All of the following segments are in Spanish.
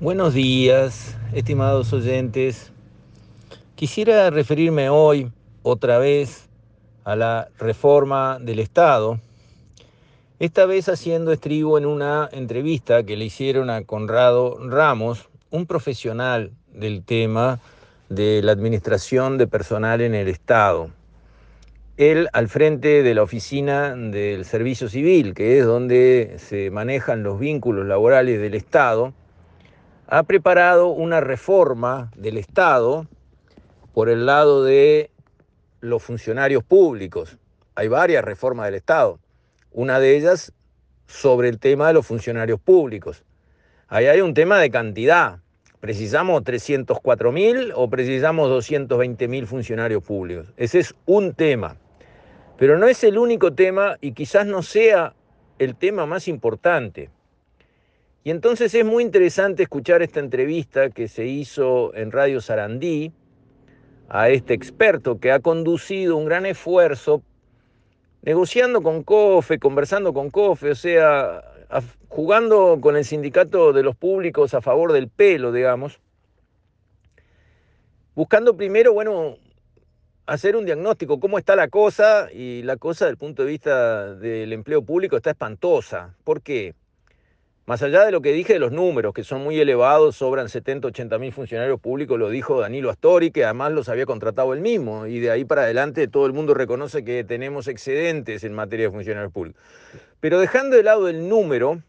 Buenos días, estimados oyentes. Quisiera referirme hoy otra vez a la reforma del Estado, esta vez haciendo estribo en una entrevista que le hicieron a Conrado Ramos, un profesional del tema de la administración de personal en el Estado. Él al frente de la oficina del Servicio Civil, que es donde se manejan los vínculos laborales del Estado, ha preparado una reforma del Estado por el lado de los funcionarios públicos. Hay varias reformas del Estado. Una de ellas sobre el tema de los funcionarios públicos. Ahí hay un tema de cantidad. ¿Precisamos 304 mil o precisamos 220 mil funcionarios públicos? Ese es un tema. Pero no es el único tema y quizás no sea el tema más importante. Y entonces es muy interesante escuchar esta entrevista que se hizo en Radio Sarandí a este experto que ha conducido un gran esfuerzo negociando con COFE, conversando con COFE, o sea, jugando con el sindicato de los públicos a favor del pelo, digamos, buscando primero, bueno, hacer un diagnóstico, cómo está la cosa, y la cosa desde el punto de vista del empleo público está espantosa. ¿Por qué? Más allá de lo que dije de los números, que son muy elevados, sobran 70, 80 mil funcionarios públicos, lo dijo Danilo Astori, que además los había contratado él mismo, y de ahí para adelante todo el mundo reconoce que tenemos excedentes en materia de funcionarios públicos. Pero dejando de lado el número,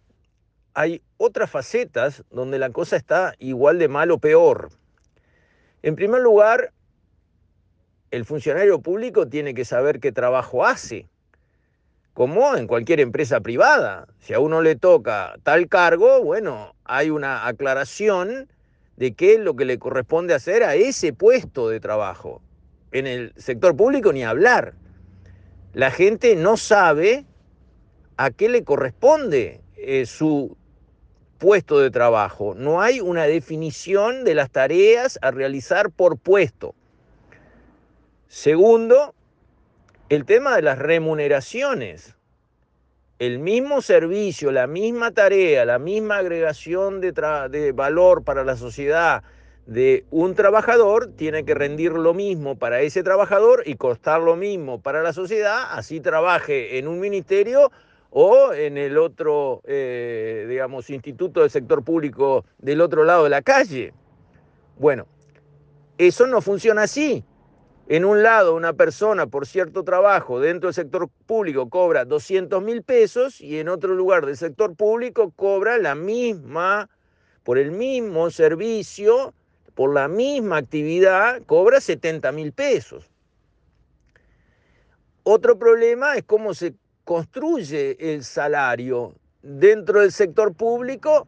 hay otras facetas donde la cosa está igual de mal o peor. En primer lugar, el funcionario público tiene que saber qué trabajo hace como en cualquier empresa privada. Si a uno le toca tal cargo, bueno, hay una aclaración de qué es lo que le corresponde hacer a ese puesto de trabajo. En el sector público ni hablar. La gente no sabe a qué le corresponde eh, su puesto de trabajo. No hay una definición de las tareas a realizar por puesto. Segundo, el tema de las remuneraciones. El mismo servicio, la misma tarea, la misma agregación de, de, valor para la sociedad de un trabajador tiene que rendir lo mismo para ese trabajador y costar lo mismo para la sociedad, así trabaje en un ministerio o en el otro, eh, digamos, instituto del sector público del otro lado de la calle. Bueno, eso no funciona así. En un lado, una persona por cierto trabajo dentro del sector público cobra 200 mil pesos y en otro lugar del sector público cobra la misma, por el mismo servicio, por la misma actividad, cobra 70 mil pesos. Otro problema es cómo se construye el salario dentro del sector público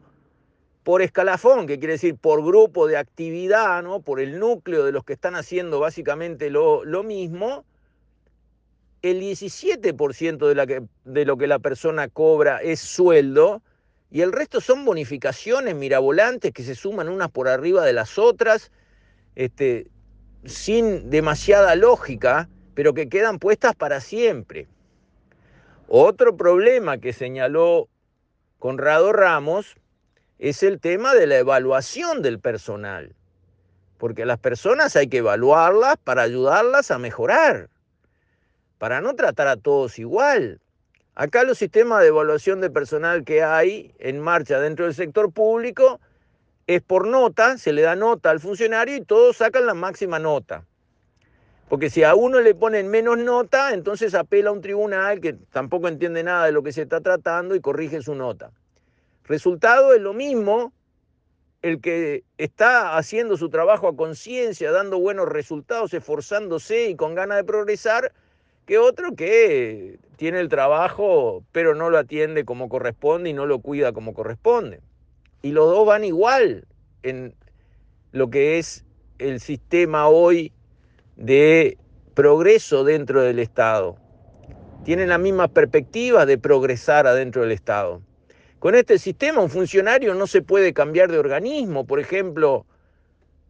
por escalafón, que quiere decir por grupo de actividad, ¿no? por el núcleo de los que están haciendo básicamente lo, lo mismo, el 17% de, la que, de lo que la persona cobra es sueldo y el resto son bonificaciones mirabolantes que se suman unas por arriba de las otras, este, sin demasiada lógica, pero que quedan puestas para siempre. Otro problema que señaló Conrado Ramos es el tema de la evaluación del personal. Porque las personas hay que evaluarlas para ayudarlas a mejorar, para no tratar a todos igual. Acá los sistemas de evaluación de personal que hay en marcha dentro del sector público es por nota, se le da nota al funcionario y todos sacan la máxima nota. Porque si a uno le ponen menos nota, entonces apela a un tribunal que tampoco entiende nada de lo que se está tratando y corrige su nota. Resultado es lo mismo el que está haciendo su trabajo a conciencia, dando buenos resultados, esforzándose y con ganas de progresar, que otro que tiene el trabajo pero no lo atiende como corresponde y no lo cuida como corresponde. Y los dos van igual en lo que es el sistema hoy de progreso dentro del Estado. Tienen la misma perspectiva de progresar adentro del Estado. Con este sistema un funcionario no se puede cambiar de organismo, por ejemplo,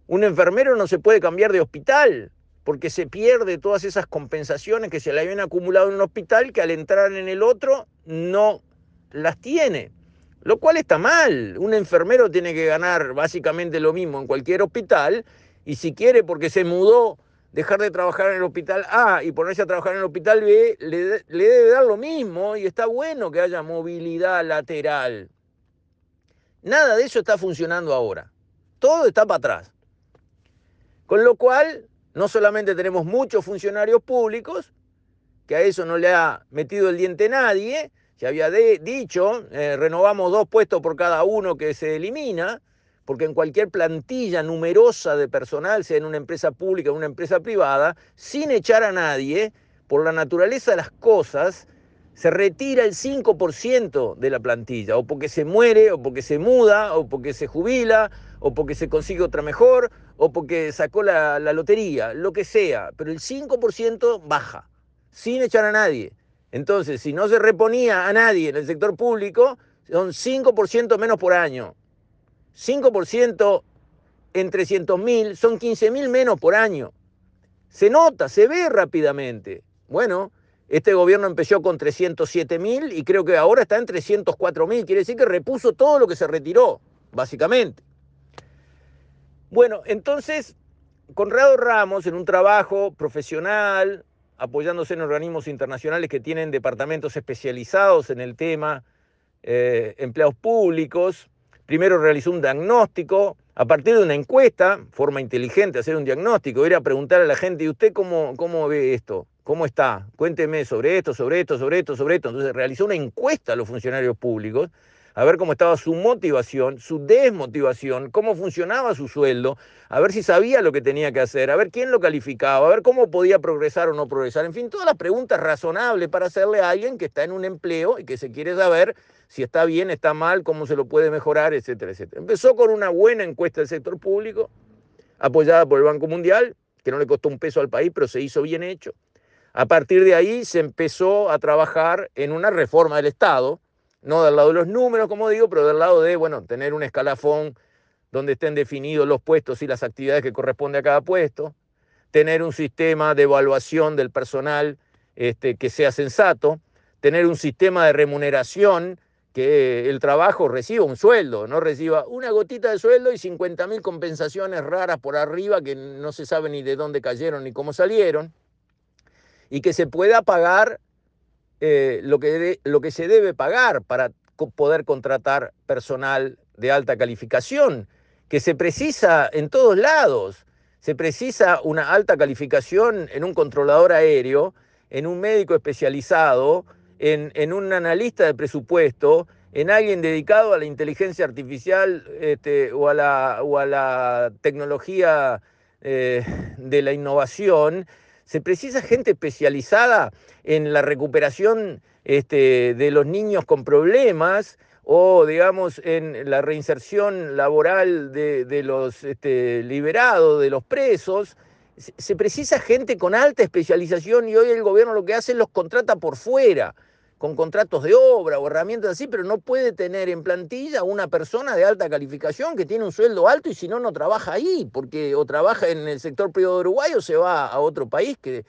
un enfermero no se puede cambiar de hospital, porque se pierde todas esas compensaciones que se le habían acumulado en un hospital que al entrar en el otro no las tiene. lo cual está mal. Un enfermero tiene que ganar básicamente lo mismo en cualquier hospital y si quiere porque se mudó dejar de trabajar en el hospital A y ponerse a trabajar en el hospital B, le, debe dar lo mismo y está bueno que haya movilidad lateral. Nada de eso está funcionando ahora. Todo está para atrás. Con lo cual, no solamente tenemos muchos funcionarios públicos, que a eso no le ha metido el diente nadie, se había dicho, eh, renovamos dos puestos por cada uno que se elimina, porque en cualquier plantilla numerosa de personal, sea en una empresa pública o una empresa privada, sin echar a nadie, por la naturaleza de las cosas, se retira el 5% de la plantilla, o porque se muere, o porque se muda, o porque se jubila, o porque se consigue otra mejor, o porque sacó la, la lotería, lo que sea, pero el 5% baja, sin echar a nadie. Entonces, si no se reponía a nadie en el sector público, son 5% menos por año. 5% en 300.000 son 15.000 menos por año. Se nota, se ve rápidamente. Bueno, este gobierno empezó con 307.000 y creo que ahora está en 304.000. Quiere decir que repuso todo lo que se retiró, básicamente. Bueno, entonces, Conrado Ramos, en un trabajo profesional, apoyándose en organismos internacionales que tienen departamentos especializados en el tema, eh, empleados públicos. Primero realizó un diagnóstico, a partir de una encuesta, forma inteligente hacer un diagnóstico, ir a preguntar a la gente, ¿y usted cómo, cómo ve esto? ¿Cómo está? Cuénteme sobre esto, sobre esto, sobre esto, sobre esto. Entonces realizó una encuesta a los funcionarios públicos a ver cómo estaba su motivación, su desmotivación, cómo funcionaba su sueldo, a ver si sabía lo que tenía que hacer, a ver quién lo calificaba, a ver cómo podía progresar o no progresar. En fin, todas las preguntas razonables para hacerle a alguien que está en un empleo y que se quiere saber si está bien, está mal, cómo se lo puede mejorar, etcétera, etcétera. Empezó con una buena encuesta del sector público, apoyada por el Banco Mundial, que no le costó un peso al país, pero se hizo bien hecho. A partir de ahí se empezó a trabajar en una reforma del Estado, no del lado de los números, como digo, pero del lado de, bueno, tener un escalafón donde estén definidos los puestos y las actividades que corresponde a cada puesto, tener un sistema de evaluación del personal este, que sea sensato, tener un sistema de remuneración que el trabajo reciba un sueldo, no reciba una gotita de sueldo y 50 mil compensaciones raras por arriba que no se sabe ni de dónde cayeron ni cómo salieron, y que se pueda pagar eh, lo, que lo que se debe pagar para poder contratar personal de alta calificación, que se precisa en todos lados. Se precisa una alta calificación en un controlador aéreo, en un médico especializado, en, en un analista de presupuesto, en alguien dedicado a la inteligencia artificial este, o, a la, o, a tecnología eh, de la innovación, se precisa gente especializada en la recuperación este, de los niños con problemas o, digamos, en la reinserción laboral de, los este, liberados, de los presos. Se precisa gente con alta especialización y hoy el gobierno lo que hace es los contrata por fuera con contratos de obra o herramientas así, pero no puede tener en plantilla una persona de alta calificación que tiene un sueldo alto y si no, no trabaja ahí, porque o trabaja en el sector privado de Uruguay o se va a otro país que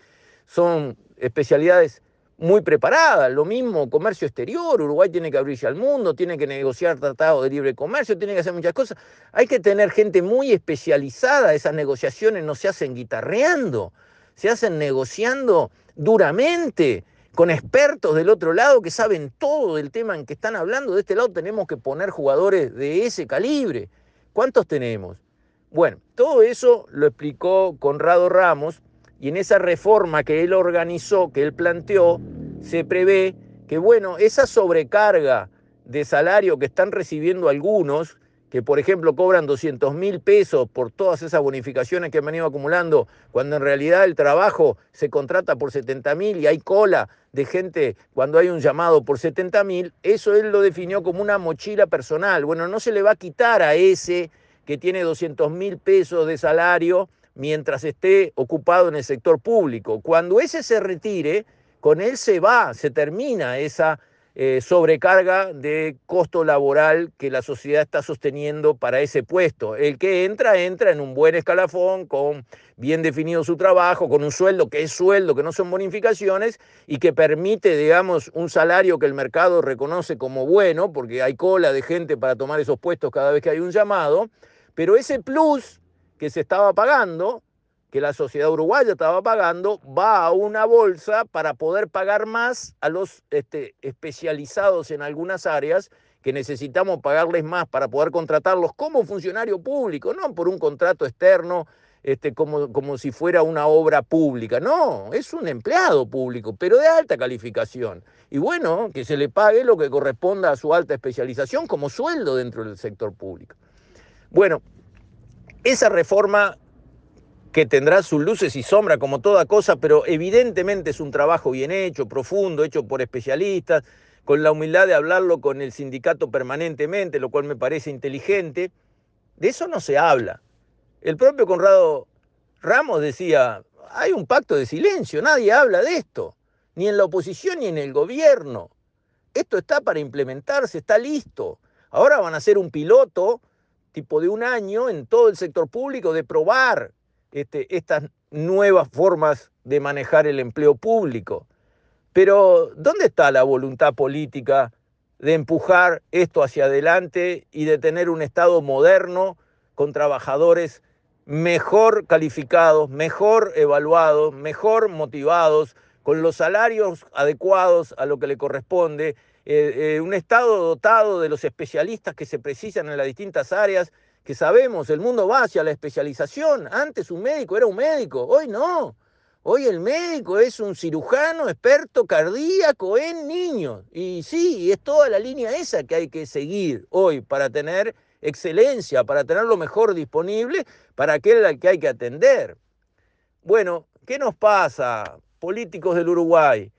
son especialidades muy preparadas. Lo mismo comercio exterior, Uruguay tiene que abrirse al mundo, tiene que negociar tratados de libre comercio, tiene que hacer muchas cosas. Hay que tener gente muy especializada, esas negociaciones no se hacen guitarreando, se hacen negociando duramente con expertos del otro lado que saben todo del tema en que están hablando. De este lado tenemos que poner jugadores de ese calibre. ¿Cuántos tenemos? Bueno, todo eso lo explicó Conrado Ramos y en esa reforma que él organizó, que él planteó, se prevé que, bueno, esa sobrecarga de salario que están recibiendo algunos, que por ejemplo cobran 200 mil pesos por todas esas bonificaciones que han venido acumulando, cuando en realidad el trabajo se contrata por 70 mil y hay cola de gente cuando hay un llamado por 70 mil, eso él lo definió como una mochila personal. Bueno, no se le va a quitar a ese que tiene 200 mil pesos de salario mientras esté ocupado en el sector público. Cuando ese se retire, con él se va, se termina esa eh, sobrecarga de costo laboral que la sociedad está sosteniendo para ese puesto. El que entra, entra en un buen escalafón, con bien definido su trabajo, con un sueldo que es sueldo, que no son bonificaciones y que permite, digamos, un salario que el mercado reconoce como bueno, porque hay cola de gente para tomar esos puestos cada vez que hay un llamado, pero ese plus que se estaba pagando, que la sociedad uruguaya estaba pagando, va a una bolsa para poder pagar más a los este, especializados en algunas áreas que necesitamos pagarles más para poder contratarlos como funcionario público, no por un contrato externo este, como, como si fuera una obra pública. No, es un empleado público, pero de alta calificación. Y bueno, que se le pague lo que corresponda a su alta especialización como sueldo dentro del sector público. Bueno, esa reforma que tendrá sus luces y sombras como toda cosa, pero evidentemente es un trabajo bien hecho, profundo, hecho por especialistas, con la humildad de hablarlo con el sindicato permanentemente, lo cual me parece inteligente. De eso no se habla. El propio Conrado Ramos decía, hay un pacto de silencio, nadie habla de esto, ni en la oposición ni en el gobierno. Esto está para implementarse, está listo. Ahora van a hacer un piloto tipo de un año en todo el sector público de probar este, estas nuevas formas de manejar el empleo público. Pero, ¿dónde está la voluntad política de empujar esto hacia adelante y de tener un Estado moderno con trabajadores mejor calificados, mejor evaluados, mejor motivados, con los salarios adecuados a lo que le corresponde, eh, eh, un Estado dotado de los especialistas que se precisan en las distintas áreas que sabemos, el mundo va hacia la especialización. Antes un médico era un médico, hoy no. Hoy el médico es un cirujano experto cardíaco en niños. Y sí, es toda la línea esa que hay que seguir hoy para tener excelencia, para tener lo mejor disponible para aquel al que hay que atender. Bueno, ¿qué nos pasa, políticos del Uruguay?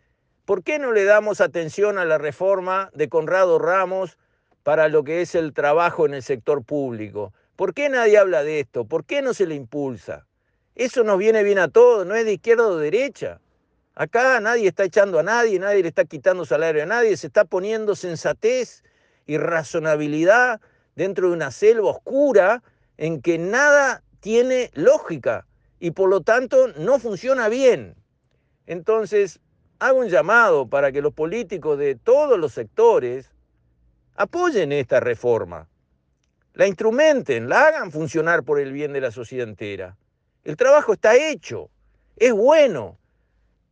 ¿Por qué no le damos atención a la reforma de Conrado Ramos para lo que es el trabajo en el sector público. ¿Por qué nadie habla de esto? ¿Por qué no se le impulsa? Eso nos viene bien a todos, no es de izquierda o derecha. Acá nadie está echando a nadie, nadie le está quitando salario a nadie, se está poniendo sensatez y razonabilidad dentro de una selva oscura en que nada tiene lógica y por lo tanto no funciona bien. Entonces, hago un llamado para que los políticos de todos los sectores apoyen esta reforma, la instrumenten, la hagan funcionar por el bien de la sociedad entera. El trabajo está hecho, es bueno,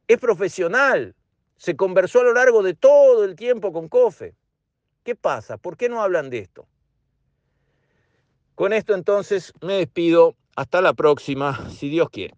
es profesional, se conversó a lo largo de todo el tiempo con COFE. ¿Qué pasa? ¿Por qué no hablan de esto? Con esto entonces me despido. Hasta la próxima, si Dios quiere.